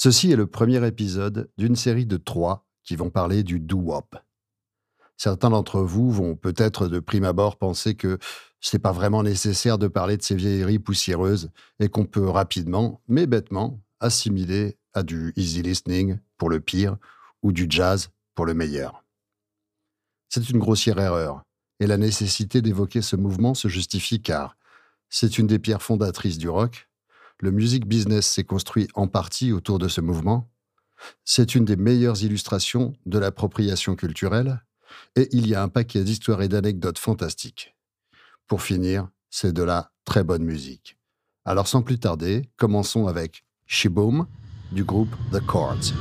Ceci est le premier épisode d'une série de trois qui vont parler du doo-wop. Certains d'entre vous vont peut-être de prime abord penser que ce n'est pas vraiment nécessaire de parler de ces vieilleries poussiéreuses et qu'on peut rapidement, mais bêtement, assimiler à du easy listening pour le pire ou du jazz pour le meilleur. C'est une grossière erreur, et la nécessité d'évoquer ce mouvement se justifie car c'est une des pierres fondatrices du rock, le music business s'est construit en partie autour de ce mouvement, c'est une des meilleures illustrations de l'appropriation culturelle, et il y a un paquet d'histoires et d'anecdotes fantastiques. Pour finir, c'est de la très bonne musique. Alors sans plus tarder, commençons avec Shiboom du groupe The Chords.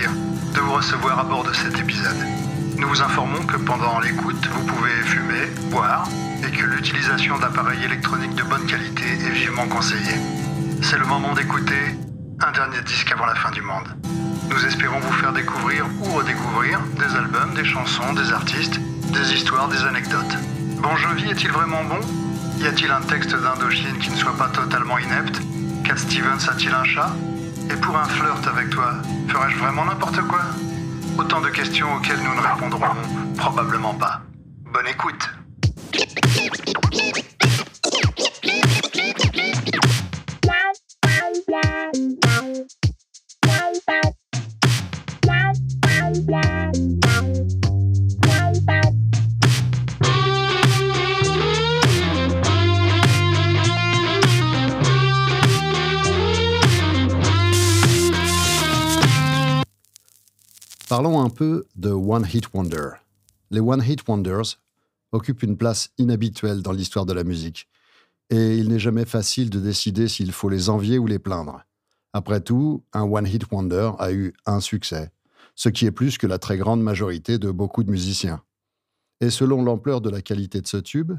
De vous recevoir à bord de cet épisode. Nous vous informons que pendant l'écoute, vous pouvez fumer, boire et que l'utilisation d'appareils électroniques de bonne qualité est vivement conseillée. C'est le moment d'écouter un dernier disque avant la fin du monde. Nous espérons vous faire découvrir ou redécouvrir des albums, des chansons, des artistes, des histoires, des anecdotes. Bon Jovi est-il vraiment bon? Y a-t-il un texte d'Indochine qui ne soit pas totalement inepte? Cat Stevens a-t-il un chat? Et pour un flirt avec toi, ferais-je vraiment n'importe quoi? Autant de questions auxquelles nous ne répondrons probablement pas. Bonne écoute Parlons un peu de One Hit Wonder. Les One Hit Wonders occupent une place inhabituelle dans l'histoire de la musique, et il n'est jamais facile de décider s'il faut les envier ou les plaindre. Après tout, un One Hit Wonder a eu un succès, ce qui est plus que la très grande majorité de beaucoup de musiciens. Et selon l'ampleur de la qualité de ce tube,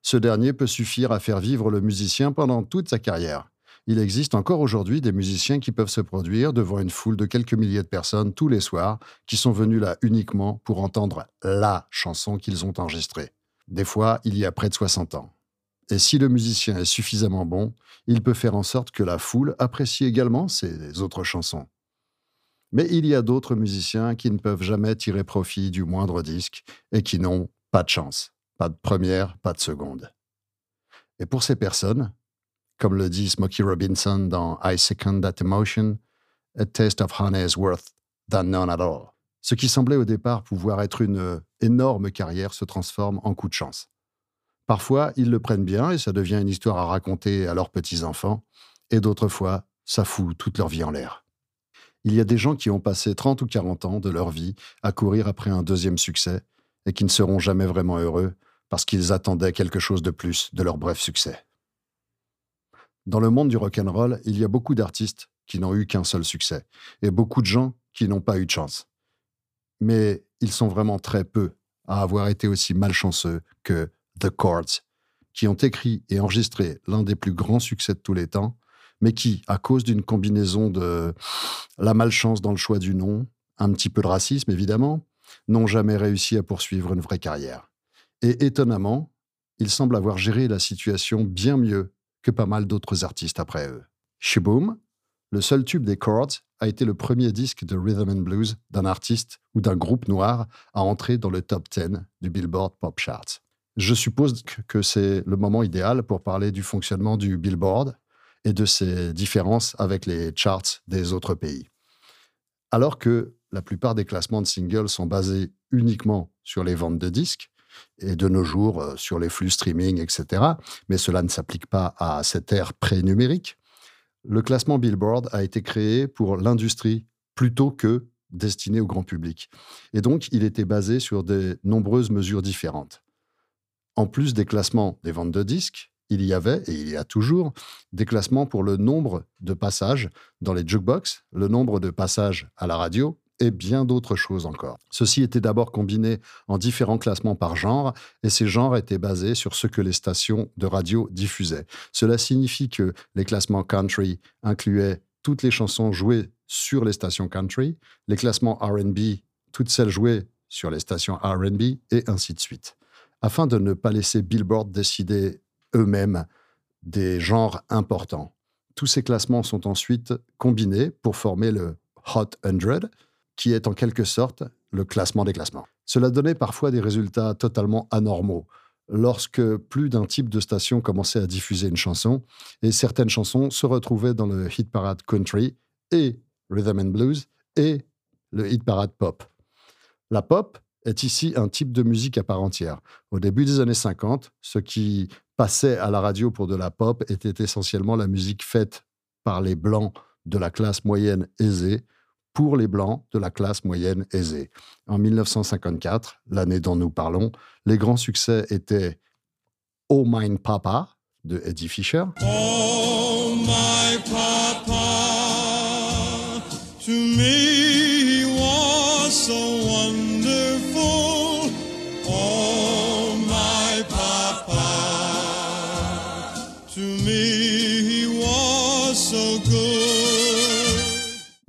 ce dernier peut suffire à faire vivre le musicien pendant toute sa carrière. Il existe encore aujourd'hui des musiciens qui peuvent se produire devant une foule de quelques milliers de personnes tous les soirs, qui sont venus là uniquement pour entendre la chanson qu'ils ont enregistrée. Des fois, il y a près de 60 ans. Et si le musicien est suffisamment bon, il peut faire en sorte que la foule apprécie également ses autres chansons. Mais il y a d'autres musiciens qui ne peuvent jamais tirer profit du moindre disque et qui n'ont pas de chance, pas de première, pas de seconde. Et pour ces personnes, comme le dit Smokey Robinson dans I Second That Emotion, A Taste of Honey is worth than none at all. Ce qui semblait au départ pouvoir être une énorme carrière se transforme en coup de chance. Parfois, ils le prennent bien et ça devient une histoire à raconter à leurs petits-enfants, et d'autres fois, ça fout toute leur vie en l'air. Il y a des gens qui ont passé 30 ou 40 ans de leur vie à courir après un deuxième succès et qui ne seront jamais vraiment heureux parce qu'ils attendaient quelque chose de plus de leur bref succès. Dans le monde du rock'n'roll, il y a beaucoup d'artistes qui n'ont eu qu'un seul succès et beaucoup de gens qui n'ont pas eu de chance. Mais ils sont vraiment très peu à avoir été aussi malchanceux que The Chords, qui ont écrit et enregistré l'un des plus grands succès de tous les temps, mais qui, à cause d'une combinaison de la malchance dans le choix du nom, un petit peu de racisme évidemment, n'ont jamais réussi à poursuivre une vraie carrière. Et étonnamment, ils semblent avoir géré la situation bien mieux que pas mal d'autres artistes après eux. Shaboom, le seul tube des Chords, a été le premier disque de rhythm and blues d'un artiste ou d'un groupe noir à entrer dans le top 10 du Billboard Pop Charts. Je suppose que c'est le moment idéal pour parler du fonctionnement du Billboard et de ses différences avec les charts des autres pays. Alors que la plupart des classements de singles sont basés uniquement sur les ventes de disques, et de nos jours euh, sur les flux streaming, etc., mais cela ne s'applique pas à cette ère pré-numérique, le classement Billboard a été créé pour l'industrie plutôt que destiné au grand public. Et donc, il était basé sur de nombreuses mesures différentes. En plus des classements des ventes de disques, il y avait, et il y a toujours, des classements pour le nombre de passages dans les jukebox, le nombre de passages à la radio et bien d'autres choses encore. Ceci était d'abord combiné en différents classements par genre, et ces genres étaient basés sur ce que les stations de radio diffusaient. Cela signifie que les classements country incluaient toutes les chansons jouées sur les stations country, les classements RB, toutes celles jouées sur les stations RB, et ainsi de suite. Afin de ne pas laisser Billboard décider eux-mêmes des genres importants. Tous ces classements sont ensuite combinés pour former le Hot 100, qui est en quelque sorte le classement des classements. Cela donnait parfois des résultats totalement anormaux lorsque plus d'un type de station commençait à diffuser une chanson et certaines chansons se retrouvaient dans le hit parade country et rhythm and blues et le hit parade pop. La pop est ici un type de musique à part entière. Au début des années 50, ce qui passait à la radio pour de la pop était essentiellement la musique faite par les blancs de la classe moyenne aisée pour les Blancs de la classe moyenne aisée. En 1954, l'année dont nous parlons, les grands succès étaient Oh Mine Papa de Eddie Fisher. Oh papa,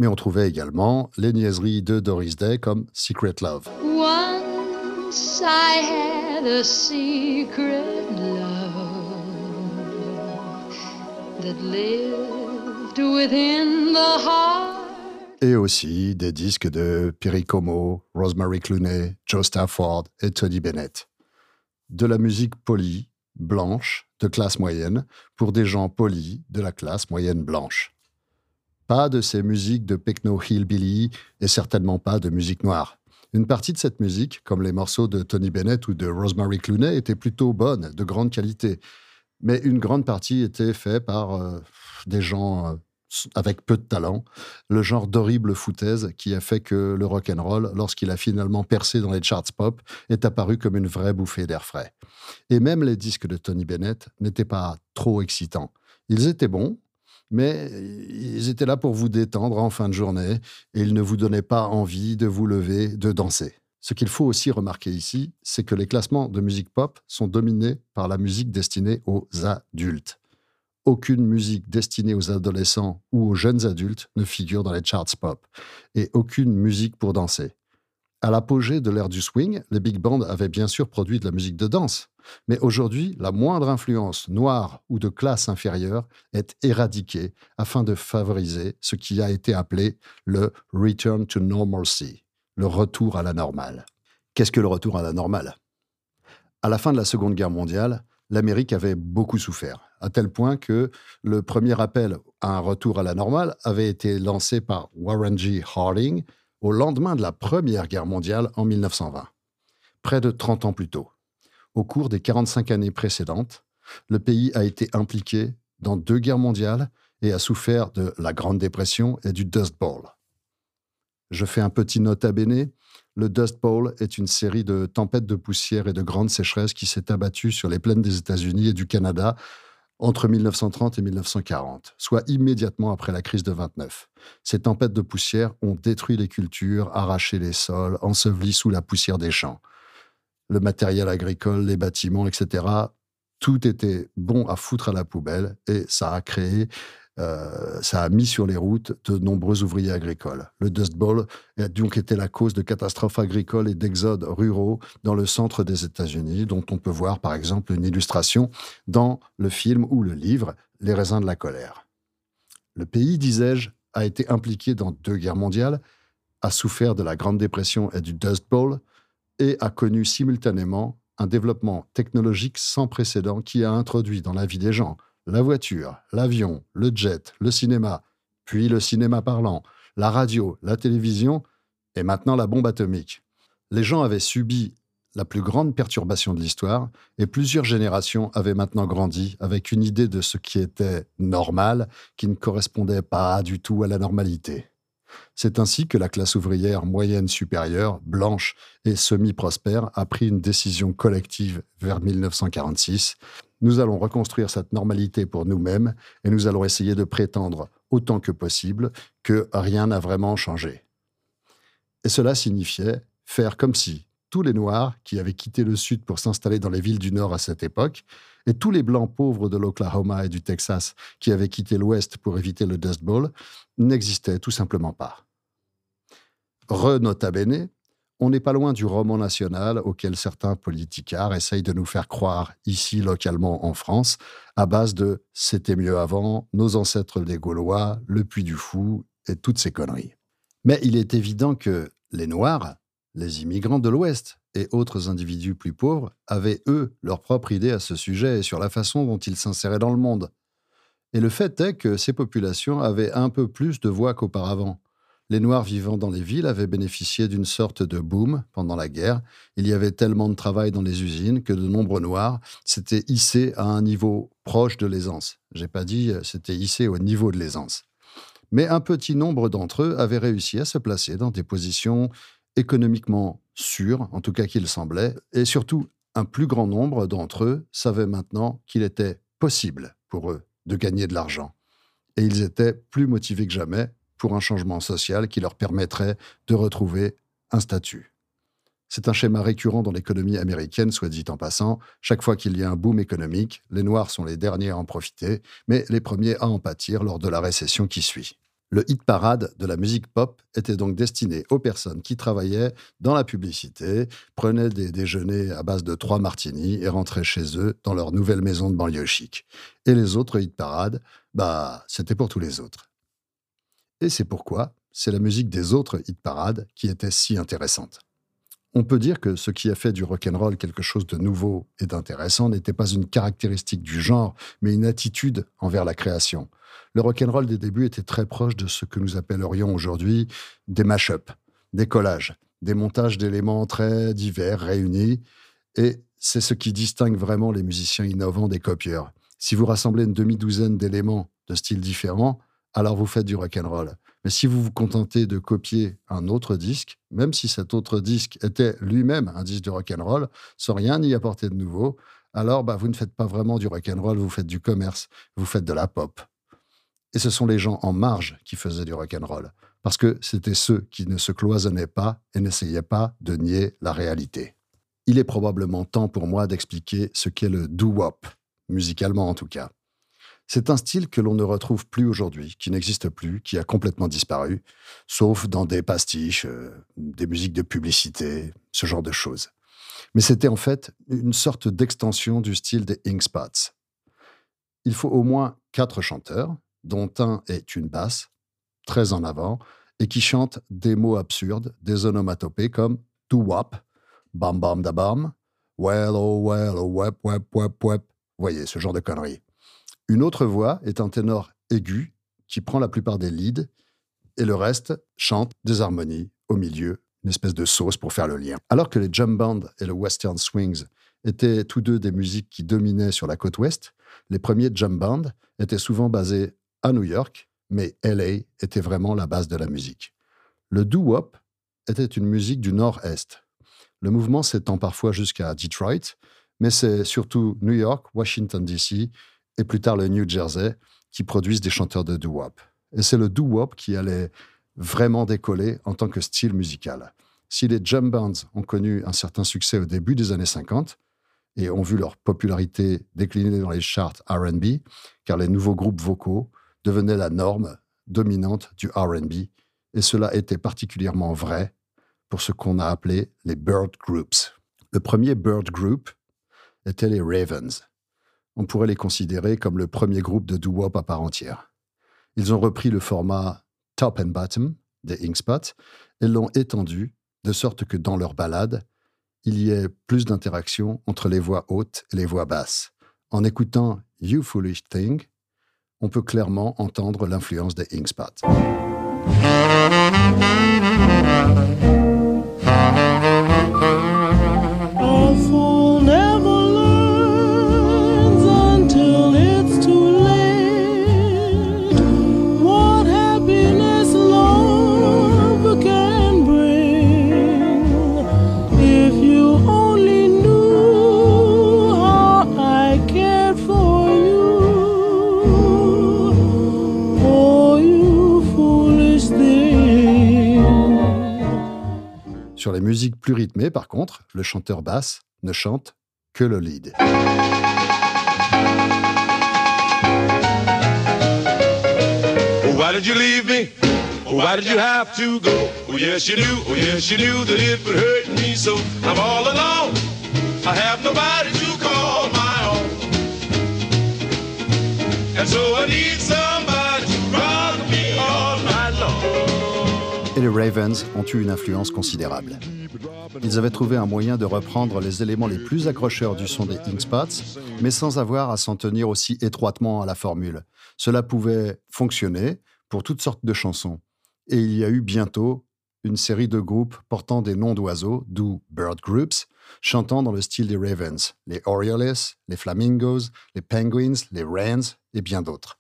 mais on trouvait également les niaiseries de Doris Day comme Secret Love. Once I had a secret love that lived within the heart. Et aussi des disques de Perry Como, Rosemary Clooney, Joe Stafford et Tony Bennett. De la musique polie, blanche, de classe moyenne, pour des gens polis de la classe moyenne blanche. Pas de ces musiques de Pecno Hillbilly et certainement pas de musique noire. Une partie de cette musique, comme les morceaux de Tony Bennett ou de Rosemary Clooney, était plutôt bonne, de grande qualité. Mais une grande partie était faite par euh, des gens euh, avec peu de talent, le genre d'horrible foutaise qui a fait que le rock and roll, lorsqu'il a finalement percé dans les charts pop, est apparu comme une vraie bouffée d'air frais. Et même les disques de Tony Bennett n'étaient pas trop excitants. Ils étaient bons, mais ils étaient là pour vous détendre en fin de journée et ils ne vous donnaient pas envie de vous lever, de danser. Ce qu'il faut aussi remarquer ici, c'est que les classements de musique pop sont dominés par la musique destinée aux adultes. Aucune musique destinée aux adolescents ou aux jeunes adultes ne figure dans les charts pop, et aucune musique pour danser. À l'apogée de l'ère du swing, les big bands avaient bien sûr produit de la musique de danse. Mais aujourd'hui, la moindre influence noire ou de classe inférieure est éradiquée afin de favoriser ce qui a été appelé le return to normalcy, le retour à la normale. Qu'est-ce que le retour à la normale? À la fin de la Seconde Guerre mondiale, l'Amérique avait beaucoup souffert, à tel point que le premier appel à un retour à la normale avait été lancé par Warren G. Harding, au lendemain de la Première Guerre mondiale en 1920, près de 30 ans plus tôt. Au cours des 45 années précédentes, le pays a été impliqué dans deux guerres mondiales et a souffert de la Grande Dépression et du Dust Bowl. Je fais un petit nota bene. Le Dust Bowl est une série de tempêtes de poussière et de grandes sécheresses qui s'est abattue sur les plaines des États-Unis et du Canada entre 1930 et 1940, soit immédiatement après la crise de 29. Ces tempêtes de poussière ont détruit les cultures, arraché les sols, enseveli sous la poussière des champs. Le matériel agricole, les bâtiments, etc., tout était bon à foutre à la poubelle et ça a créé euh, ça a mis sur les routes de nombreux ouvriers agricoles. Le Dust Bowl a donc été la cause de catastrophes agricoles et d'exodes ruraux dans le centre des États-Unis, dont on peut voir par exemple une illustration dans le film ou le livre Les raisins de la colère. Le pays, disais-je, a été impliqué dans deux guerres mondiales, a souffert de la Grande Dépression et du Dust Bowl, et a connu simultanément un développement technologique sans précédent qui a introduit dans la vie des gens la voiture, l'avion, le jet, le cinéma, puis le cinéma parlant, la radio, la télévision et maintenant la bombe atomique. Les gens avaient subi la plus grande perturbation de l'histoire et plusieurs générations avaient maintenant grandi avec une idée de ce qui était normal qui ne correspondait pas du tout à la normalité. C'est ainsi que la classe ouvrière moyenne supérieure, blanche et semi-prospère a pris une décision collective vers 1946 nous allons reconstruire cette normalité pour nous-mêmes et nous allons essayer de prétendre autant que possible que rien n'a vraiment changé. Et cela signifiait faire comme si tous les Noirs qui avaient quitté le Sud pour s'installer dans les villes du Nord à cette époque Et tous les blancs pauvres de l'Oklahoma et du Texas qui avaient quitté l'Ouest pour éviter le Dust Bowl n'existaient tout simplement pas. Re nota bene, on n'est pas loin du roman national auquel certains politicards essayent de nous faire croire ici localement en France, à base de c'était mieux avant, nos ancêtres des Gaulois, le Puy du Fou et toutes ces conneries. Mais il est évident que les Noirs, les immigrants de l'Ouest et autres individus plus pauvres avaient, eux, leur propre idée à ce sujet et sur la façon dont ils s'inséraient dans le monde. Et le fait est que ces populations avaient un peu plus de voix qu'auparavant. Les Noirs vivant dans les villes avaient bénéficié d'une sorte de boom pendant la guerre. Il y avait tellement de travail dans les usines que de nombreux Noirs s'étaient hissés à un niveau proche de l'aisance. J'ai pas dit euh, c'était hissé au niveau de l'aisance. Mais un petit nombre d'entre eux avaient réussi à se placer dans des positions économiquement sûres, en tout cas qu'il semblait, et surtout un plus grand nombre d'entre eux savaient maintenant qu'il était possible pour eux de gagner de l'argent. Et ils étaient plus motivés que jamais pour un changement social qui leur permettrait de retrouver un statut. C'est un schéma récurrent dans l'économie américaine, soit dit en passant. Chaque fois qu'il y a un boom économique, les Noirs sont les derniers à en profiter, mais les premiers à en pâtir lors de la récession qui suit. Le hit parade de la musique pop était donc destiné aux personnes qui travaillaient dans la publicité, prenaient des déjeuners à base de trois martinis et rentraient chez eux dans leur nouvelle maison de banlieue chic. Et les autres hit parades, bah, c'était pour tous les autres. Et c'est pourquoi c'est la musique des autres hit parades qui était si intéressante. On peut dire que ce qui a fait du rock'n'roll quelque chose de nouveau et d'intéressant n'était pas une caractéristique du genre, mais une attitude envers la création. Le rock'n'roll des débuts était très proche de ce que nous appellerions aujourd'hui des mash-ups, des collages, des montages d'éléments très divers réunis, et c'est ce qui distingue vraiment les musiciens innovants des copieurs. Si vous rassemblez une demi-douzaine d'éléments de styles différents, alors vous faites du rock and roll. Mais si vous vous contentez de copier un autre disque, même si cet autre disque était lui-même un disque de rock and roll, sans rien y apporter de nouveau, alors bah, vous ne faites pas vraiment du rock and roll, vous faites du commerce, vous faites de la pop. Et ce sont les gens en marge qui faisaient du rock and roll, parce que c'était ceux qui ne se cloisonnaient pas et n'essayaient pas de nier la réalité. Il est probablement temps pour moi d'expliquer ce qu'est le doo-wop, musicalement en tout cas. C'est un style que l'on ne retrouve plus aujourd'hui, qui n'existe plus, qui a complètement disparu, sauf dans des pastiches, euh, des musiques de publicité, ce genre de choses. Mais c'était en fait une sorte d'extension du style des Ink Spots. Il faut au moins quatre chanteurs, dont un est une basse, très en avant, et qui chante des mots absurdes, des onomatopées comme to wap, bam bam da bam, well oh well oh wep wep wep wep. Voyez, ce genre de conneries. Une autre voix est un ténor aigu qui prend la plupart des leads et le reste chante des harmonies au milieu, une espèce de sauce pour faire le lien. Alors que les jump bands et le western swings étaient tous deux des musiques qui dominaient sur la côte ouest, les premiers jump bands étaient souvent basés à New York, mais LA était vraiment la base de la musique. Le doo-wop était une musique du nord-est. Le mouvement s'étend parfois jusqu'à Detroit, mais c'est surtout New York, Washington DC et plus tard le New Jersey, qui produisent des chanteurs de doo-wop. Et c'est le doo-wop qui allait vraiment décoller en tant que style musical. Si les jump bands ont connu un certain succès au début des années 50 et ont vu leur popularité décliner dans les charts RB, car les nouveaux groupes vocaux devenaient la norme dominante du RB, et cela était particulièrement vrai pour ce qu'on a appelé les bird groups. Le premier bird group était les Ravens on pourrait les considérer comme le premier groupe de doo-wop à part entière. Ils ont repris le format top and bottom des Inkspot et l'ont étendu de sorte que dans leurs ballades, il y ait plus d'interaction entre les voix hautes et les voix basses. En écoutant You Foolish Thing, on peut clairement entendre l'influence des Inkspot. Sur les musiques plus rythmées, par contre, le chanteur basse ne chante que le lead. Why did you leave me? Why did you have to go? Oh yes you knew, oh yes you knew that it would hurt me so. I'm all alone. I have nobody to call my own. And so I need some Les Ravens ont eu une influence considérable. Ils avaient trouvé un moyen de reprendre les éléments les plus accrocheurs du son des Inkspots, mais sans avoir à s'en tenir aussi étroitement à la formule. Cela pouvait fonctionner pour toutes sortes de chansons. Et il y a eu bientôt une série de groupes portant des noms d'oiseaux, d'où Bird Groups, chantant dans le style des Ravens, les Orioles, les Flamingos, les Penguins, les Wrens et bien d'autres.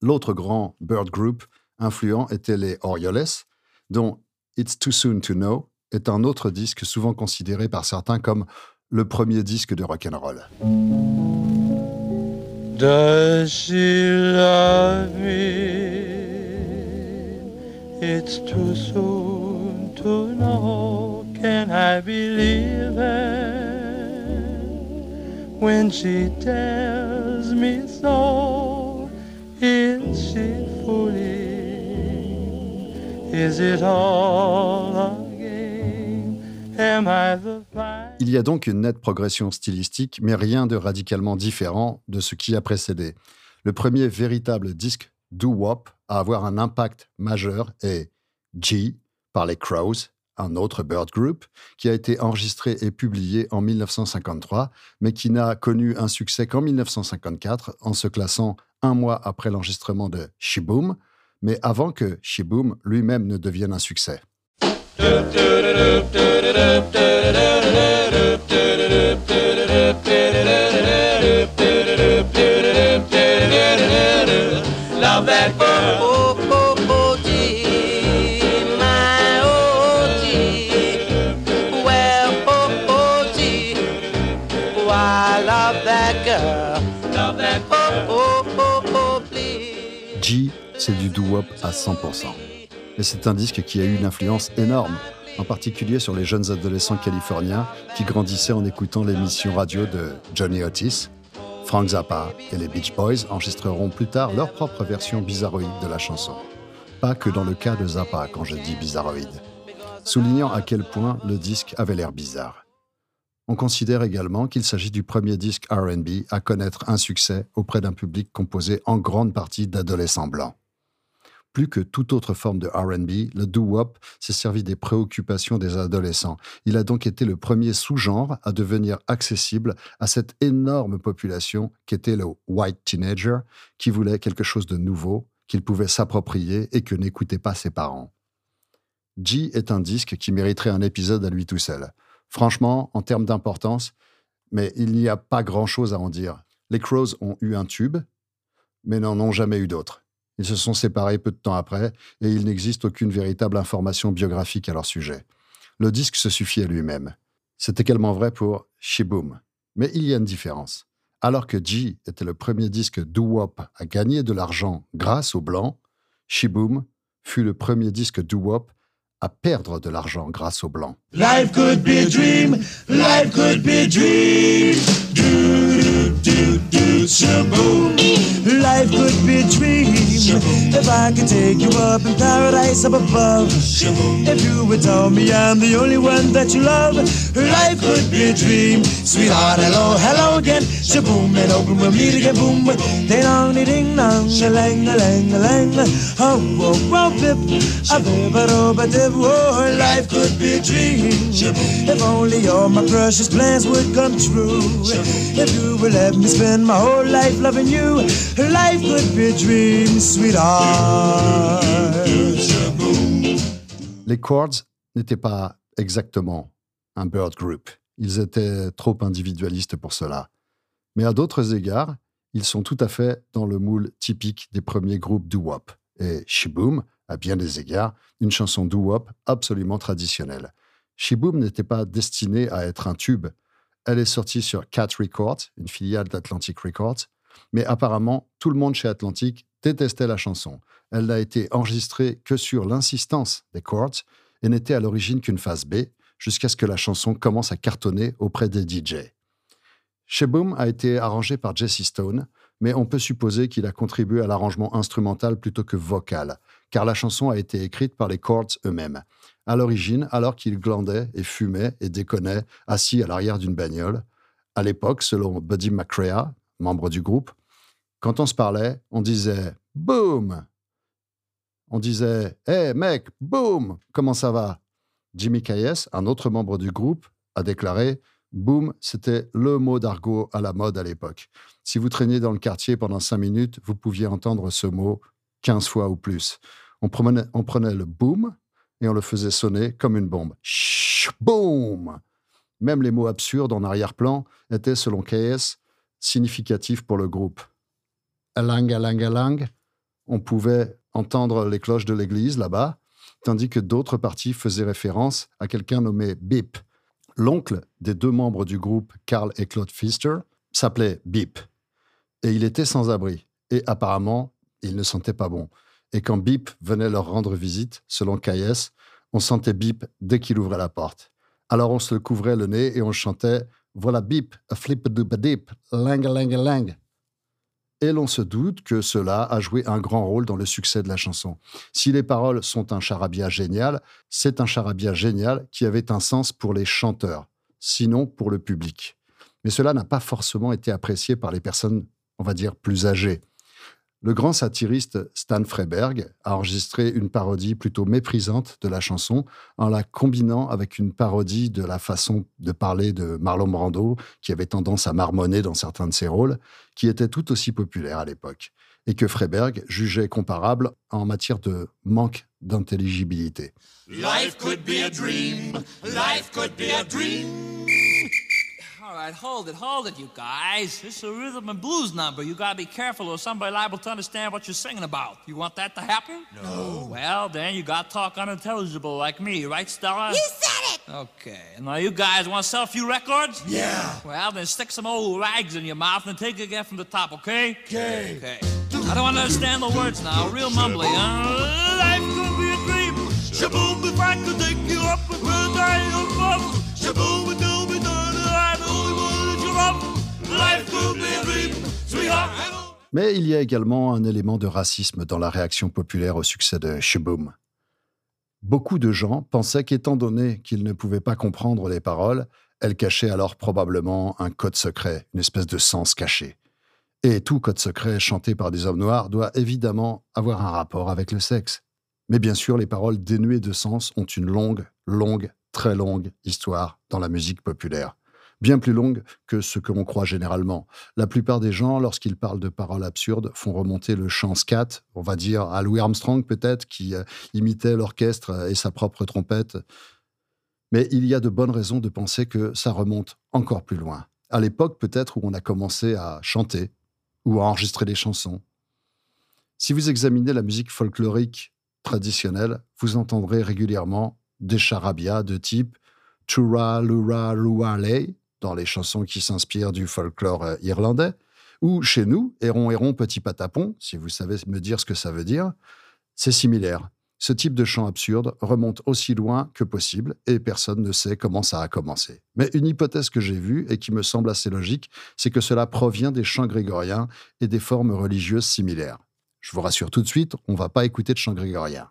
L'autre grand Bird Group influent était les Orioles, dont It's Too Soon to Know est un autre disque souvent considéré par certains comme le premier disque de rock'n'roll. Does she love me? It's too soon to know. Can I believe it when she tells me so? Is she fooling? Il y a donc une nette progression stylistique, mais rien de radicalement différent de ce qui a précédé. Le premier véritable disque doo-wop à avoir un impact majeur est G par les Crows, un autre bird group, qui a été enregistré et publié en 1953, mais qui n'a connu un succès qu'en 1954 en se classant un mois après l'enregistrement de Shiboom, mais avant que Shiboom lui-même ne devienne un succès. C'est du doo-wop à 100%. Et c'est un disque qui a eu une influence énorme, en particulier sur les jeunes adolescents californiens qui grandissaient en écoutant l'émission radio de Johnny Otis. Frank Zappa et les Beach Boys enregistreront plus tard leur propre version bizarroïde de la chanson. Pas que dans le cas de Zappa quand je dis bizarroïde, soulignant à quel point le disque avait l'air bizarre. On considère également qu'il s'agit du premier disque RB à connaître un succès auprès d'un public composé en grande partie d'adolescents blancs. Plus que toute autre forme de RB, le doo-wop s'est servi des préoccupations des adolescents. Il a donc été le premier sous-genre à devenir accessible à cette énorme population qu'était le white teenager, qui voulait quelque chose de nouveau, qu'il pouvait s'approprier et que n'écoutaient pas ses parents. G est un disque qui mériterait un épisode à lui tout seul. Franchement, en termes d'importance, mais il n'y a pas grand-chose à en dire. Les Crows ont eu un tube, mais n'en ont jamais eu d'autres. Ils se sont séparés peu de temps après et il n'existe aucune véritable information biographique à leur sujet. Le disque se suffit à lui-même. C'est également vrai pour Shiboom. Mais il y a une différence. Alors que G était le premier disque doo-wop à gagner de l'argent grâce aux Blancs, Shiboom fut le premier disque doo-wop à perdre de l'argent grâce aux Blancs. Life could be a dream. Life could be dream. Do, do, do, shaboom. Life could be a dream. If I could take you up in paradise up above. If you would tell me I'm the only one that you love. Life could be a dream. Sweetheart, hello, hello again. Shaboom, and open we'll meet again. Boom, ding dong, ding dong, a lang, a lang, a lang. Oh, oh, oh, bip, a bip, a do, ba dip. Oh, life could be a dream. If only all my precious plans would come true. If you would let me spend my whole life loving you, life be a dream, sweetheart. Les Chords n'étaient pas exactement un bird group. Ils étaient trop individualistes pour cela. Mais à d'autres égards, ils sont tout à fait dans le moule typique des premiers groupes doo-wop. Et Shiboom, à bien des égards, une chanson doo-wop absolument traditionnelle. Shiboom n'était pas destinée à être un tube. Elle est sortie sur Cat Records, une filiale d'Atlantic Records, mais apparemment, tout le monde chez Atlantic détestait la chanson. Elle n'a été enregistrée que sur l'insistance des Chords et n'était à l'origine qu'une phase B, jusqu'à ce que la chanson commence à cartonner auprès des DJ. Shiboom a été arrangé par Jesse Stone, mais on peut supposer qu'il a contribué à l'arrangement instrumental plutôt que vocal, car la chanson a été écrite par les Chords eux-mêmes. À l'origine, alors qu'il glandait et fumait et déconnait assis à l'arrière d'une bagnole, à l'époque, selon Buddy McCrea, membre du groupe, quand on se parlait, on disait Boom On disait Hey mec, boom Comment ça va? Jimmy Kayes, un autre membre du groupe, a déclaré Boom, c'était le mot d'argot à la mode à l'époque. Si vous traîniez dans le quartier pendant cinq minutes, vous pouviez entendre ce mot 15 fois ou plus. On prenait, le boom et on le faisait sonner comme une bombe. Chut, boom Même les mots absurdes en arrière-plan étaient, selon KS, significatifs pour le groupe. Alang, alang, alang, on pouvait entendre les cloches de l'église là-bas, tandis que d'autres parties faisaient référence à quelqu'un nommé Bip. L'oncle des deux membres du groupe, Carl et Claude Pfister, s'appelait Bip. Et il était sans abri. Et apparemment, il ne sentait pas bon. Et quand Bip venait leur rendre visite, selon Kayes, on sentait Bip dès qu'il ouvrait la porte. Alors on se le couvrait le nez et on chantait Voilà Bip, flip a dip, lang a lang. Et l'on se doute que cela a joué un grand rôle dans le succès de la chanson. Si les paroles sont un charabia génial, c'est un charabia génial qui avait un sens pour les chanteurs, sinon pour le public. Mais cela n'a pas forcément été apprécié par les personnes, on va dire, plus âgées. Le grand satiriste Stan Freiberg a enregistré une parodie plutôt méprisante de la chanson en la combinant avec une parodie de la façon de parler de Marlon Brando, qui avait tendance à marmonner dans certains de ses rôles, qui était tout aussi populaire à l'époque, et que Freiberg jugeait comparable en matière de manque d'intelligibilité. Life could be a dream. Life could be a dream. All right, hold it, hold it, you guys. This is a rhythm and blues number. You gotta be careful or somebody liable to understand what you're singing about. You want that to happen? No. Well, then you gotta talk unintelligible like me, right, Stella? You said it! Okay. Now you guys want to sell a few records? Yeah. Well, then stick some old rags in your mouth and take it again from the top, okay? Okay. Okay. I don't understand the words now. Real mumbly, huh? Life could be a dream. Shaboom, if I could take you up and put I above. Shaboom, and don't be Mais il y a également un élément de racisme dans la réaction populaire au succès de Shaboom. Beaucoup de gens pensaient qu'étant donné qu'ils ne pouvaient pas comprendre les paroles, elles cachaient alors probablement un code secret, une espèce de sens caché. Et tout code secret chanté par des hommes noirs doit évidemment avoir un rapport avec le sexe. Mais bien sûr, les paroles dénuées de sens ont une longue, longue, très longue histoire dans la musique populaire. Bien plus longue que ce que l'on croit généralement. La plupart des gens, lorsqu'ils parlent de paroles absurdes, font remonter le chant scat, on va dire à Louis Armstrong peut-être, qui euh, imitait l'orchestre et sa propre trompette. Mais il y a de bonnes raisons de penser que ça remonte encore plus loin. À l'époque peut-être où on a commencé à chanter ou à enregistrer des chansons. Si vous examinez la musique folklorique traditionnelle, vous entendrez régulièrement des charabias de type Tura Lura Ruale dans les chansons qui s'inspirent du folklore euh, irlandais, ou chez nous, Héron Héron Petit Patapon, si vous savez me dire ce que ça veut dire, c'est similaire. Ce type de chant absurde remonte aussi loin que possible et personne ne sait comment ça a commencé. Mais une hypothèse que j'ai vue et qui me semble assez logique, c'est que cela provient des chants grégoriens et des formes religieuses similaires. Je vous rassure tout de suite, on va pas écouter de chants grégoriens.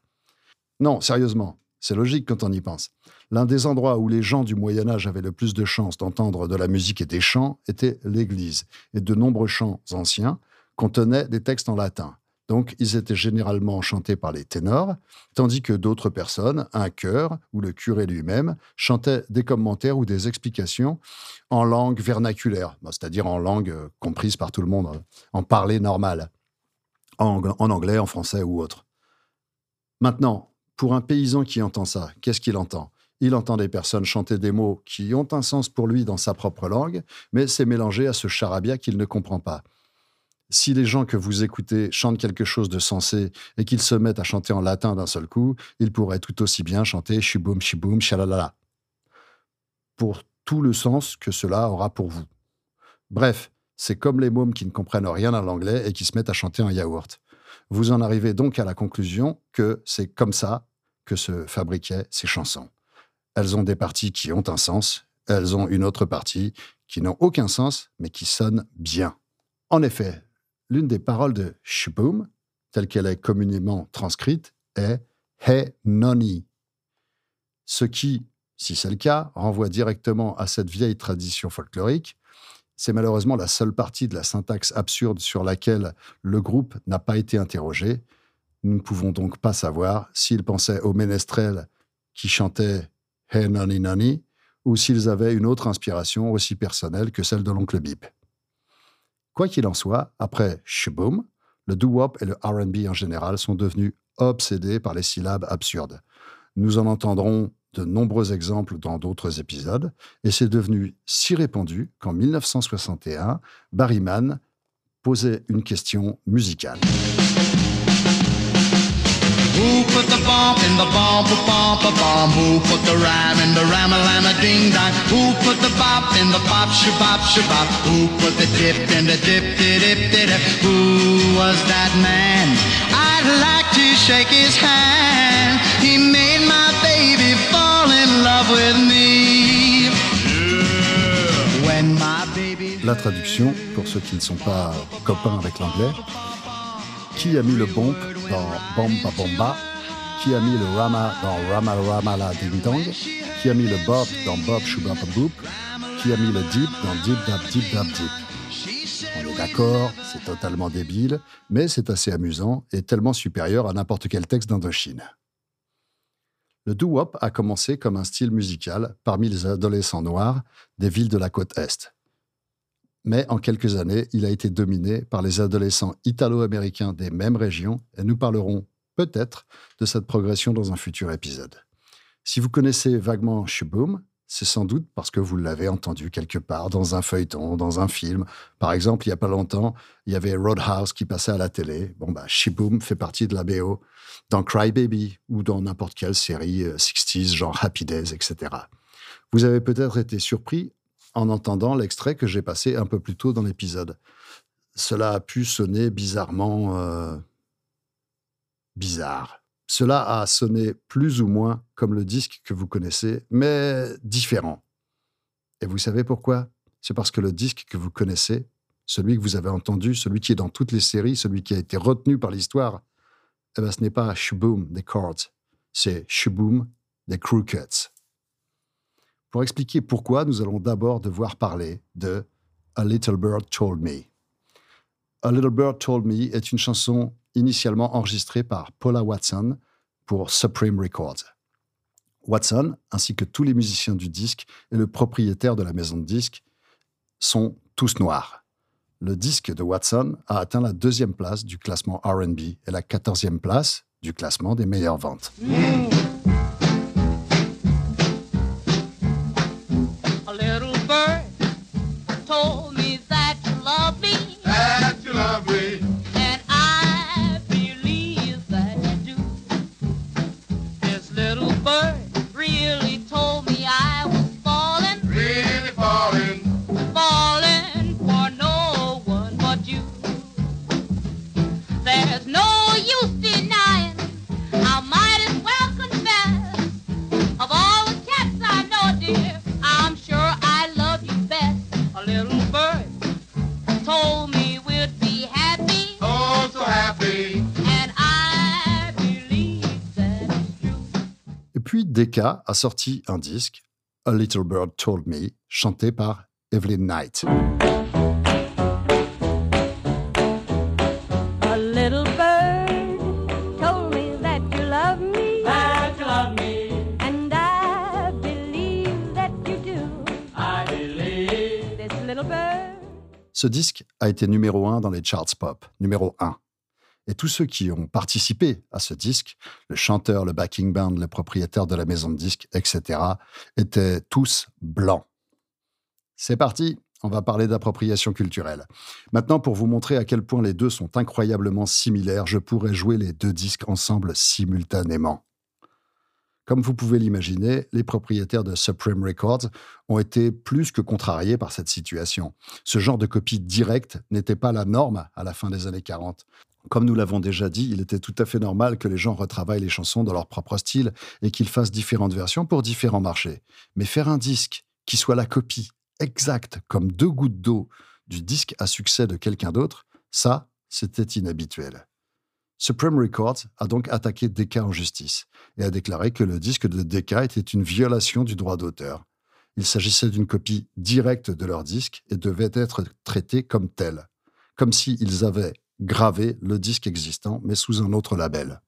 Non, sérieusement, c'est logique quand on y pense. L'un des endroits où les gens du Moyen Âge avaient le plus de chances d'entendre de la musique et des chants était l'Église, et de nombreux chants anciens contenaient des textes en latin. Donc, ils étaient généralement chantés par les ténors, tandis que d'autres personnes, un chœur ou le curé lui-même, chantaient des commentaires ou des explications en langue vernaculaire, Bon, c'est-à-dire en langue euh, comprise par tout le monde, euh, en parler normal, en anglais, en français ou autre. Maintenant, pour un paysan qui entend ça, qu'est-ce qu'il entend? Il entend des personnes chanter des mots qui ont un sens pour lui dans sa propre langue, mais c'est mélangé à ce charabia qu'il ne comprend pas. Si les gens que vous écoutez chantent quelque chose de sensé et qu'ils se mettent à chanter en latin d'un seul coup, ils pourraient tout aussi bien chanter shiboum, shiboum, shalalala. Pour tout le sens que cela aura pour vous. Bref, c'est comme les mômes qui ne comprennent rien à l'anglais et qui se mettent à chanter en yaourt. Vous en arrivez donc à la conclusion que c'est comme ça que se fabriquaient ces chansons. Elles ont des parties qui ont un sens, elles ont une autre partie qui n'ont aucun sens, mais qui sonnent bien. En effet, l'une des paroles de Shaboom, telle qu'elle est communément transcrite, est Hey Noni. Ce qui, si c'est le cas, renvoie directement à cette vieille tradition folklorique. C'est malheureusement la seule partie de la syntaxe absurde sur laquelle le groupe n'a pas été interrogé. Nous ne pouvons donc pas savoir s'ils pensaient aux ménestrels qui chantaient Hey Noni Noni ou s'ils avaient une autre inspiration aussi personnelle que celle de l'oncle Bip. Quoi qu'il en soit, après Shaboom, le doo-wop et le RB en général sont devenus obsédés par les syllabes absurdes. Nous en entendrons de nombreux exemples dans d'autres épisodes, et c'est devenu si répandu qu'en 1961, Barry Mann posait une question musicale. Who put the bomb in the bomb, the bomb, the bomb? Who put the rhyme in the rhyme a ding dong? Who put the bop in the pop, shabop, shabop? Who put the dip in the dip, dip, dip, dip? Who was that man? I'd like to shake his hand. He made my baby fall in love with me. When my baby. La traduction, pour ceux qui ne sont pas copains avec l'anglais, qui a mis le bomb dans Bomba Bomba, qui a mis le Rama dans Rama Rama la Ding Dong, qui a mis le Bob dans Bob Shubaba Boop, qui a mis le Deep dans Deep Dab Deep Dab Deep. On est d'accord, c'est totalement débile, mais c'est assez amusant et tellement supérieur à n'importe quel texte d'Indochine. Le doo-wop a commencé comme un style musical parmi les adolescents noirs des villes de la côte Est mais en quelques années, il a été dominé par les adolescents italo-américains des mêmes régions, et nous parlerons peut-être de cette progression dans un futur épisode. Si vous connaissez vaguement Shaboom, c'est sans doute parce que vous l'avez entendu quelque part, dans un feuilleton, dans un film. Par exemple, il n'y a pas longtemps, il y avait Roadhouse qui passait à la télé. Bon, bah, Shaboom fait partie de la BO, dans Cry Baby ou dans n'importe quelle série 60s, euh, genre Happy Days, etc. Vous avez peut-être été surpris en entendant l'extrait que j'ai passé un peu plus tôt dans l'épisode. Cela a pu sonner bizarrement euh, bizarre. Cela a sonné plus ou moins comme le disque que vous connaissez, mais différent. Et vous savez pourquoi? C'est parce que le disque que vous connaissez, celui que vous avez entendu, celui qui est dans toutes les séries, celui qui a été retenu par l'histoire, eh ben, ce n'est pas Shaboom des Chords, c'est Shaboom des Cuts. Pour expliquer pourquoi, nous allons d'abord devoir parler de A Little Bird Told Me. A Little Bird Told Me est une chanson initialement enregistrée par Paula Watson pour Supreme Records. Watson, ainsi que tous les musiciens du disque et le propriétaire de la maison de disques, sont tous noirs. Le disque de Watson a atteint la deuxième place du classement RB et la quatorzième place du classement des meilleures ventes. Decca a sorti un disque, A Little Bird Told Me, chanté par Evelyn Knight. A little bird told me that you love me. That you love me, And I believe that you do. I believe. This little bird. Ce disque a été numéro 1 dans les charts pop, numéro 1. Et tous ceux qui ont participé à ce disque, le chanteur, le backing band, le propriétaire de la maison de disques, etc., étaient tous blancs. C'est parti, on va parler d'appropriation culturelle. Maintenant, pour vous montrer à quel point les deux sont incroyablement similaires, je pourrais jouer les deux disques ensemble simultanément. Comme vous pouvez l'imaginer, les propriétaires de Supreme Records ont été plus que contrariés par cette situation. Ce genre de copie directe n'était pas la norme à la fin des années 40. Comme nous l'avons déjà dit, il était tout à fait normal que les gens retravaillent les chansons dans leur propre style et qu'ils fassent différentes versions pour différents marchés. Mais faire un disque qui soit la copie exacte comme deux gouttes d'eau du disque à succès de quelqu'un d'autre, ça, c'était inhabituel. Supreme Records a donc attaqué Decca en justice et a déclaré que le disque de Decca était une violation du droit d'auteur. Il s'agissait d'une copie directe de leur disque et devait être traité comme tel, comme s'ils avaient gravé le disque existant mais sous un autre label.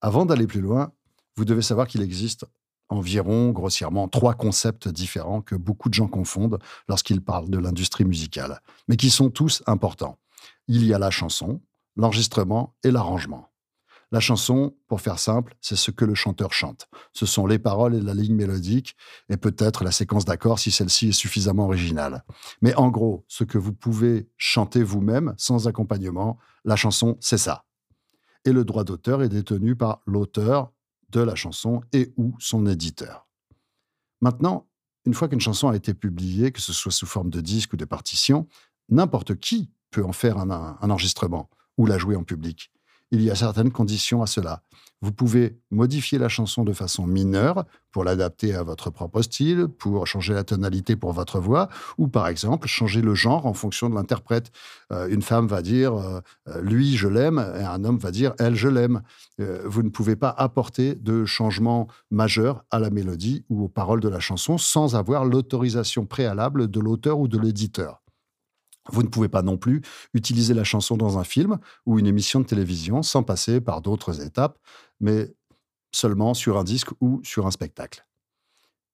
Avant d'aller plus loin, vous devez savoir qu'il existe environ, grossièrement, trois concepts différents que beaucoup de gens confondent lorsqu'ils parlent de l'industrie musicale, mais qui sont tous importants. Il y a la chanson, l'enregistrement et l'arrangement. La chanson, pour faire simple, c'est ce que le chanteur chante. Ce sont les paroles et la ligne mélodique, et peut-être la séquence d'accords si celle-ci est suffisamment originale. Mais en gros, ce que vous pouvez chanter vous-même, sans accompagnement, la chanson, c'est ça. Et le droit d'auteur est détenu par l'auteur de la chanson et ou son éditeur. Maintenant, une fois qu'une chanson a été publiée, que ce soit sous forme de disque ou de partition, n'importe qui peut en faire un, enregistrement ou la jouer en public il y a certaines conditions à cela. Vous pouvez modifier la chanson de façon mineure pour l'adapter à votre propre style, pour changer la tonalité pour votre voix, ou par exemple changer le genre en fonction de l'interprète. Euh, une femme va dire euh, euh, lui je l'aime et un homme va dire elle je l'aime. vous ne pouvez pas apporter de changement majeur à la mélodie ou aux paroles de la chanson sans avoir l'autorisation préalable de l'auteur ou de l'éditeur. Vous ne pouvez pas non plus utiliser la chanson dans un film ou une émission de télévision sans passer par d'autres étapes, mais seulement sur un disque ou sur un spectacle.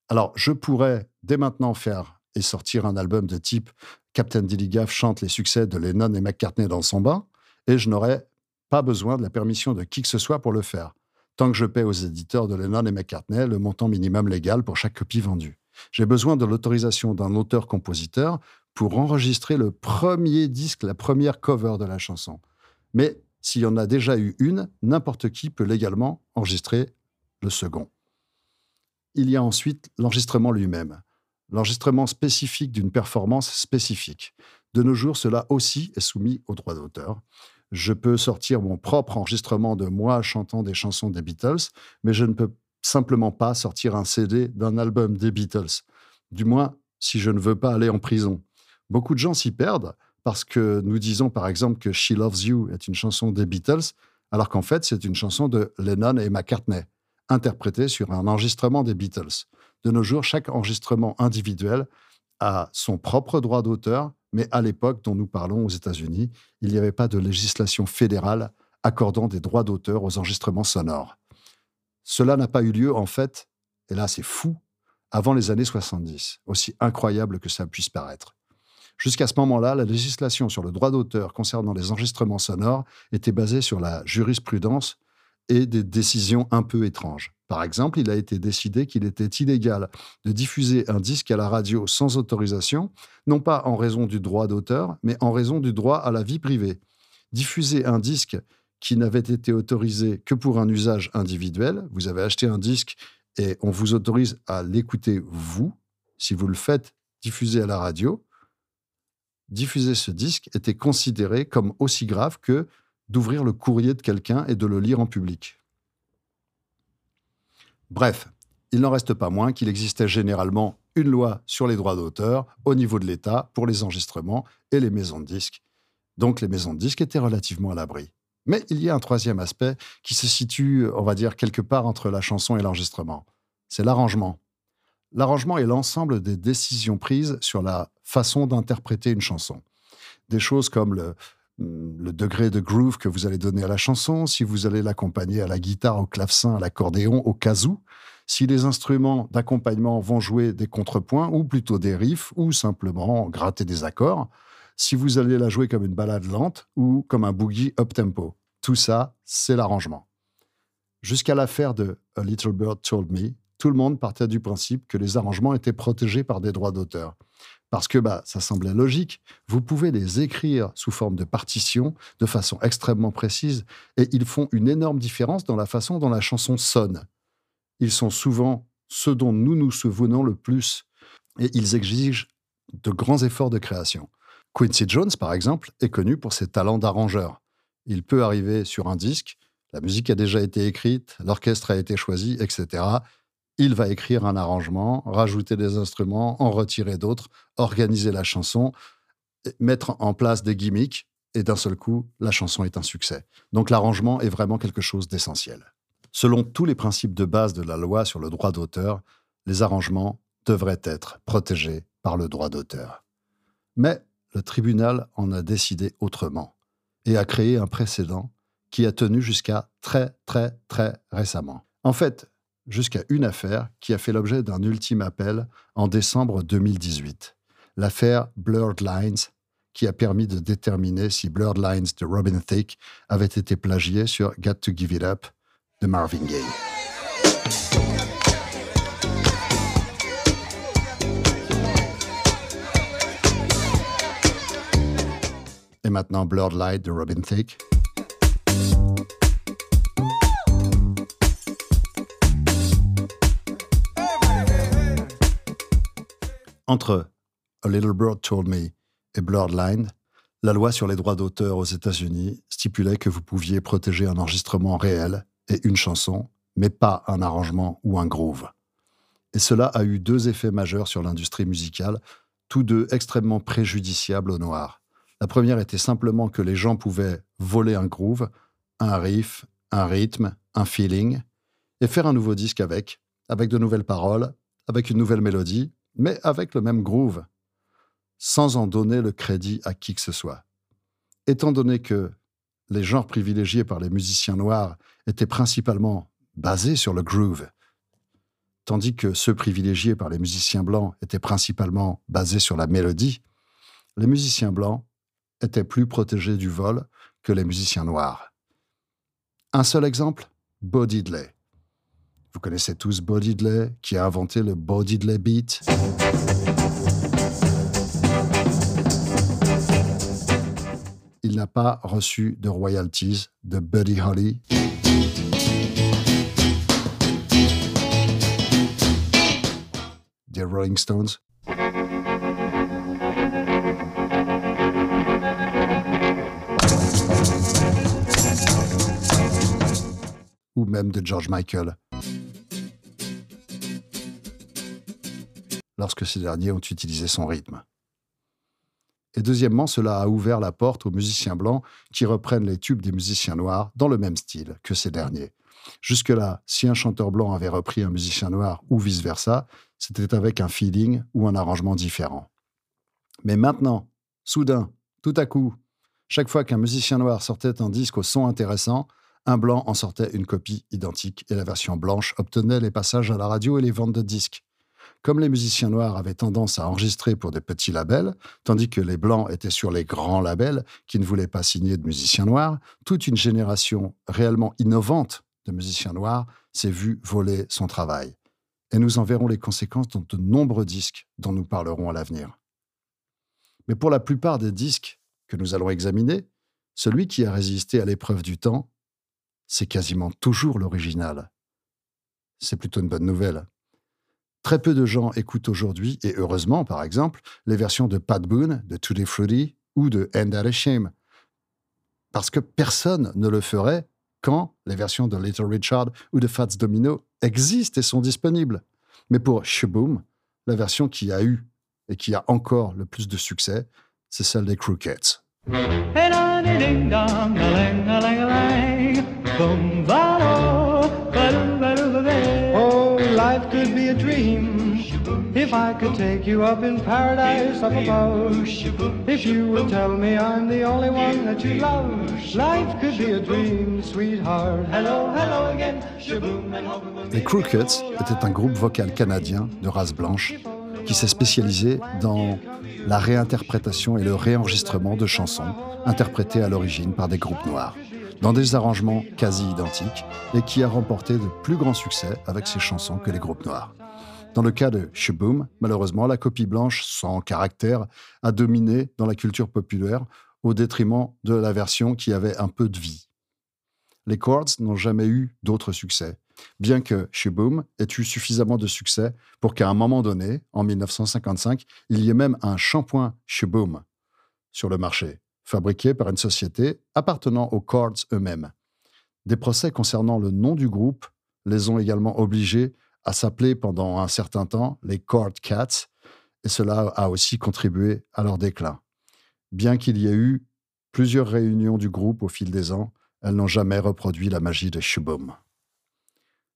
Alors, je pourrais dès maintenant faire et sortir un album de type Captain Dilligaff chante les succès de Lennon et McCartney dans son bain, et je n'aurais pas besoin de la permission de qui que ce soit pour le faire, tant que je paie aux éditeurs de Lennon et McCartney le montant minimum légal pour chaque copie vendue. J'ai besoin de l'autorisation d'un auteur-compositeur pour enregistrer le premier disque, la première cover de la chanson. Mais s'il y en a déjà eu une, n'importe qui peut légalement enregistrer le second. Il y a ensuite l'enregistrement lui-même, l'enregistrement spécifique d'une performance spécifique. De nos jours, cela aussi est soumis au droit d'auteur. Je peux sortir mon propre enregistrement de moi chantant des chansons des Beatles, mais je ne peux simplement pas sortir un CD d'un album des Beatles. Du moins, si je ne veux pas aller en prison. Beaucoup de gens s'y perdent parce que nous disons par exemple que She Loves You est une chanson des Beatles, alors qu'en fait c'est une chanson de Lennon et McCartney, interprétée sur un enregistrement des Beatles. De nos jours, chaque enregistrement individuel a son propre droit d'auteur, mais à l'époque dont nous parlons aux États-Unis, il n'y avait pas de législation fédérale accordant des droits d'auteur aux enregistrements sonores. Cela n'a pas eu lieu, en fait, et là c'est fou, avant les années 70, aussi incroyable que ça puisse paraître. Jusqu'à ce moment-là, la législation sur le droit d'auteur concernant les enregistrements sonores était basée sur la jurisprudence et des décisions un peu étranges. Par exemple, il a été décidé qu'il était illégal de diffuser un disque à la radio sans autorisation, non pas en raison du droit d'auteur, mais en raison du droit à la vie privée. Diffuser un disque qui n'avait été autorisé que pour un usage individuel, vous avez acheté un disque et on vous autorise à l'écouter vous, si vous le faites diffuser à la radio, diffuser ce disque était considéré comme aussi grave que d'ouvrir le courrier de quelqu'un et de le lire en public. Bref, il n'en reste pas moins qu'il existait généralement une loi sur les droits d'auteur au niveau de l'État pour les enregistrements et les maisons de disques. Donc les maisons de disques étaient relativement à l'abri. Mais il y a un troisième aspect qui se situe, on va dire, quelque part entre la chanson et l'enregistrement. C'est l'arrangement. L'arrangement est l'ensemble des décisions prises sur la façon d'interpréter une chanson. Des choses comme le, degré de groove que vous allez donner à la chanson, si vous allez l'accompagner à la guitare, au clavecin, à l'accordéon, au kazoo, si les instruments d'accompagnement vont jouer des contrepoints ou plutôt des riffs ou simplement gratter des accords, si vous allez la jouer comme une balade lente ou comme un boogie up-tempo. Tout ça, c'est l'arrangement. Jusqu'à l'affaire de A Little Bird Told Me, tout le monde partait du principe que les arrangements étaient protégés par des droits d'auteur. Parce que bah, ça semblait logique. Vous pouvez les écrire sous forme de partition de façon extrêmement précise et ils font une énorme différence dans la façon dont la chanson sonne. Ils sont souvent ceux dont nous nous souvenons le plus et ils exigent de grands efforts de création. Quincy Jones, par exemple, est connu pour ses talents d'arrangeur. Il peut arriver sur un disque, la musique a déjà été écrite, l'orchestre a été choisi, etc il va écrire un arrangement, rajouter des instruments, en retirer d'autres, organiser la chanson, mettre en place des gimmicks et d'un seul coup, la chanson est un succès. Donc l'arrangement est vraiment quelque chose d'essentiel. Selon tous les principes de base de la loi sur le droit d'auteur, les arrangements devraient être protégés par le droit d'auteur. Mais le tribunal en a décidé autrement et a créé un précédent qui a tenu jusqu'à très très très récemment. En fait, jusqu'à une affaire qui a fait l'objet d'un ultime appel en décembre 2018, l'affaire Blurred Lines, qui a permis de déterminer si Blurred Lines de Robin Thicke avait été plagié sur Got to Give It Up de Marvin Gaye. Et maintenant Blurred Light de Robin Thicke. Entre A Little Bird Told Me et Blurred Line, la loi sur les droits d'auteur aux États-Unis stipulait que vous pouviez protéger un enregistrement réel et une chanson, mais pas un arrangement ou un groove. Et cela a eu deux effets majeurs sur l'industrie musicale, tous deux extrêmement préjudiciables aux Noirs. La première était simplement que les gens pouvaient voler un groove, un riff, un rythme, un feeling, et faire un nouveau disque avec, avec de nouvelles paroles, avec une nouvelle mélodie, mais avec le même groove, sans en donner le crédit à qui que ce soit. Étant donné que les genres privilégiés par les musiciens noirs étaient principalement basés sur le groove, tandis que ceux privilégiés par les musiciens blancs étaient principalement basés sur la mélodie, les musiciens blancs étaient plus protégés du vol que les musiciens noirs. Un seul exemple, Bo Diddley. Vous connaissez tous Bo Diddley, qui a inventé le Bo Diddley Beat. Il n'a pas reçu de royalties de Buddy Holly. Des Rolling Stones. ou même de George Michael, lorsque ces derniers ont utilisé son rythme. Et deuxièmement, cela a ouvert la porte aux musiciens blancs qui reprennent les tubes des musiciens noirs dans le même style que ces derniers. Jusque-là, si un chanteur blanc avait repris un musicien noir ou vice-versa, c'était avec un feeling ou un arrangement différent. Mais maintenant, soudain, tout à coup, chaque fois qu'un musicien noir sortait un disque au son intéressant, un blanc en sortait une copie identique et la version blanche obtenait les passages à la radio et les ventes de disques. Comme les musiciens noirs avaient tendance à enregistrer pour des petits labels, tandis que les blancs étaient sur les grands labels qui ne voulaient pas signer de musiciens noirs, toute une génération réellement innovante de musiciens noirs s'est vue voler son travail. Et nous en verrons les conséquences dans de nombreux disques dont nous parlerons à l'avenir. Mais pour la plupart des disques que nous allons examiner, celui qui a résisté à l'épreuve du temps, c'est quasiment toujours l'original. C'est plutôt une bonne nouvelle. Très peu de gens écoutent aujourd'hui, et heureusement par exemple, les versions de Pat Boone, de Tutti Frutti ou de End That Shame. Parce que personne ne le ferait quand les versions de Little Richard ou de Fats Domino existent et sont disponibles. Mais pour Shaboom, la version qui a eu et qui a encore le plus de succès, c'est celle des Crookeds. Ding Les Crookeds étaient un groupe vocal canadien de race blanche qui s'est spécialisé dans la réinterprétation et le réenregistrement de chansons interprétées à l'origine par des groupes noirs, dans des arrangements quasi identiques, et qui a remporté de plus grands succès avec ces chansons que les groupes noirs. Dans le cas de Shaboom, malheureusement, la copie blanche sans caractère a dominé dans la culture populaire au détriment de la version qui avait un peu de vie. Les Chords n'ont jamais eu d'autres succès, bien que Shaboom ait eu suffisamment de succès pour qu'à un moment donné, en 1955, il y ait même un shampoing Shaboom sur le marché, fabriqué par une société appartenant aux Chords eux-mêmes. Des procès concernant le nom du groupe les ont également obligés à s'appeler pendant un certain temps les Chord Cats, et cela a aussi contribué à leur déclin. Bien qu'il y ait eu plusieurs réunions du groupe au fil des ans, elles n'ont jamais reproduit la magie de Shaboom.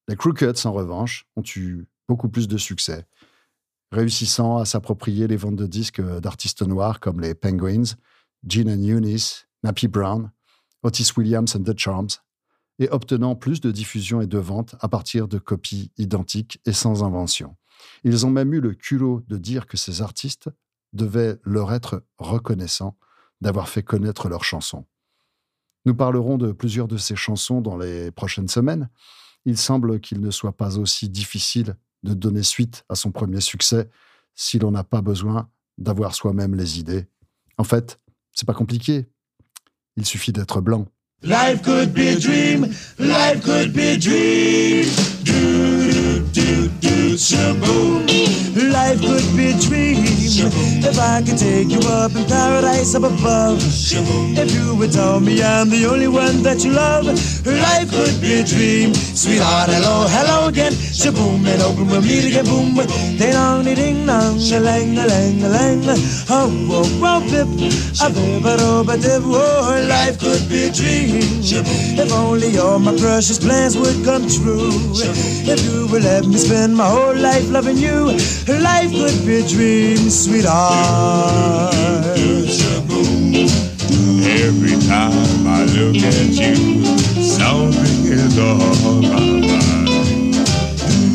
Les Crookeds, en revanche, ont eu beaucoup plus de succès, réussissant à s'approprier les ventes de disques d'artistes noirs comme les Penguins, Gene and Eunice, Nappy Brown, Otis Williams and the Charms, et obtenant plus de diffusion et de ventes à partir de copies identiques et sans invention. Ils ont même eu le culot de dire que ces artistes devaient leur être reconnaissants d'avoir fait connaître leurs chansons. Nous parlerons de plusieurs de ces chansons dans les prochaines semaines. Il semble qu'il ne soit pas aussi difficile de donner suite à son premier succès si l'on n'a pas besoin d'avoir soi-même les idées. En fait, c'est pas compliqué. Il suffit d'être blanc. Life could be a dream. Life could be a dream. Do do do do shaboom. Life could be a dream. If I could take you up in paradise up above. If you would tell me I'm the only one that you love. Life could be a dream. Sweetheart, hello, hello again. Shaboom and open we'll meet again. Boom. Ding dong, ding dong, a lang, a lang, a lang. Oh, oh, oh, pip. A bip, a do, a dip. Oh, life could be a dream. If only all my precious plans would come true. If you would let me spend my whole life loving you, life could be a dream, sweetheart. Every time I look at you, something is on my mind.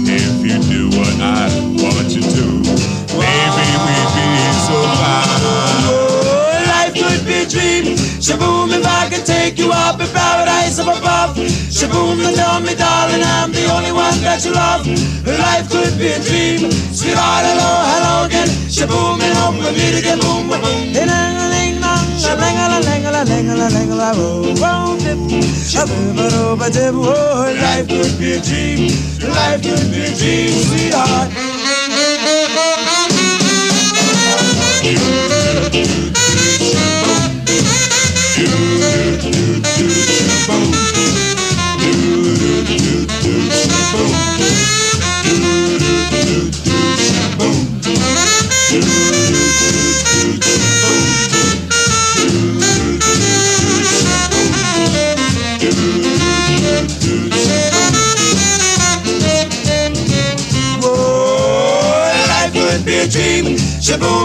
If you do what I want you to, maybe we'd be so fine. Oh, life could be a dream. Shaboom, if I could take you up in paradise up above. Shaboom, and tell me, darling, I'm the only one that you love. Life could be a dream. Sweetheart, hello, hello again. Shaboom, and hope we meet again. Boom, boom, boom. Ding, ding, lang, oh, life could be a dream. Life could be a dream, sweetheart. Whoa,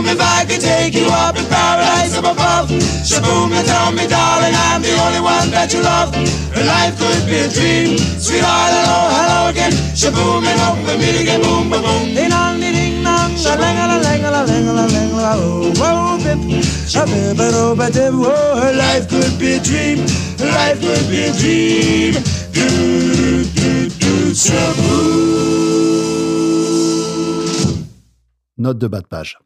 If I could take you up in paradise up above. Shaboom, and tell me, darling, I'm the only one that you love. Life could be a dream. Sweetheart, hello, hello again. Shaboom, and hope we meet again. Boom, boom, boom. Ding dong, ding dong, a lang a lang a lang a lang oh, oh, ba oh, life could be a dream. Life could be a dream. Note de bas de page.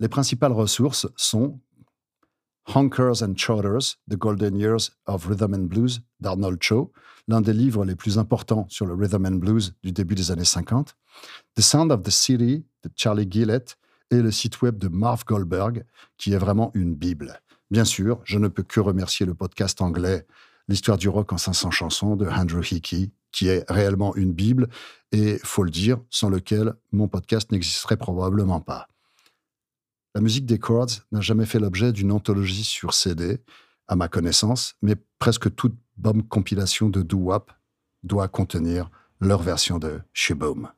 Les principales ressources sont Honkers and Chowders, The Golden Years of Rhythm and Blues d'Arnold Cho, l'un des livres les plus importants sur le rhythm and blues du début des années 50, The Sound of the City de Charlie Gillett et le site web de Marv Goldberg, qui est vraiment une bible. Bien sûr, je ne peux que remercier le podcast anglais L'histoire du rock en 500 chansons de Andrew Hickey, qui est réellement une bible et, faut le dire, sans lequel mon podcast n'existerait probablement pas. La musique des Chords n'a jamais fait l'objet d'une anthologie sur CD, à ma connaissance, mais presque toute bonne compilation de doo-wop doit contenir leur version de Shaboom.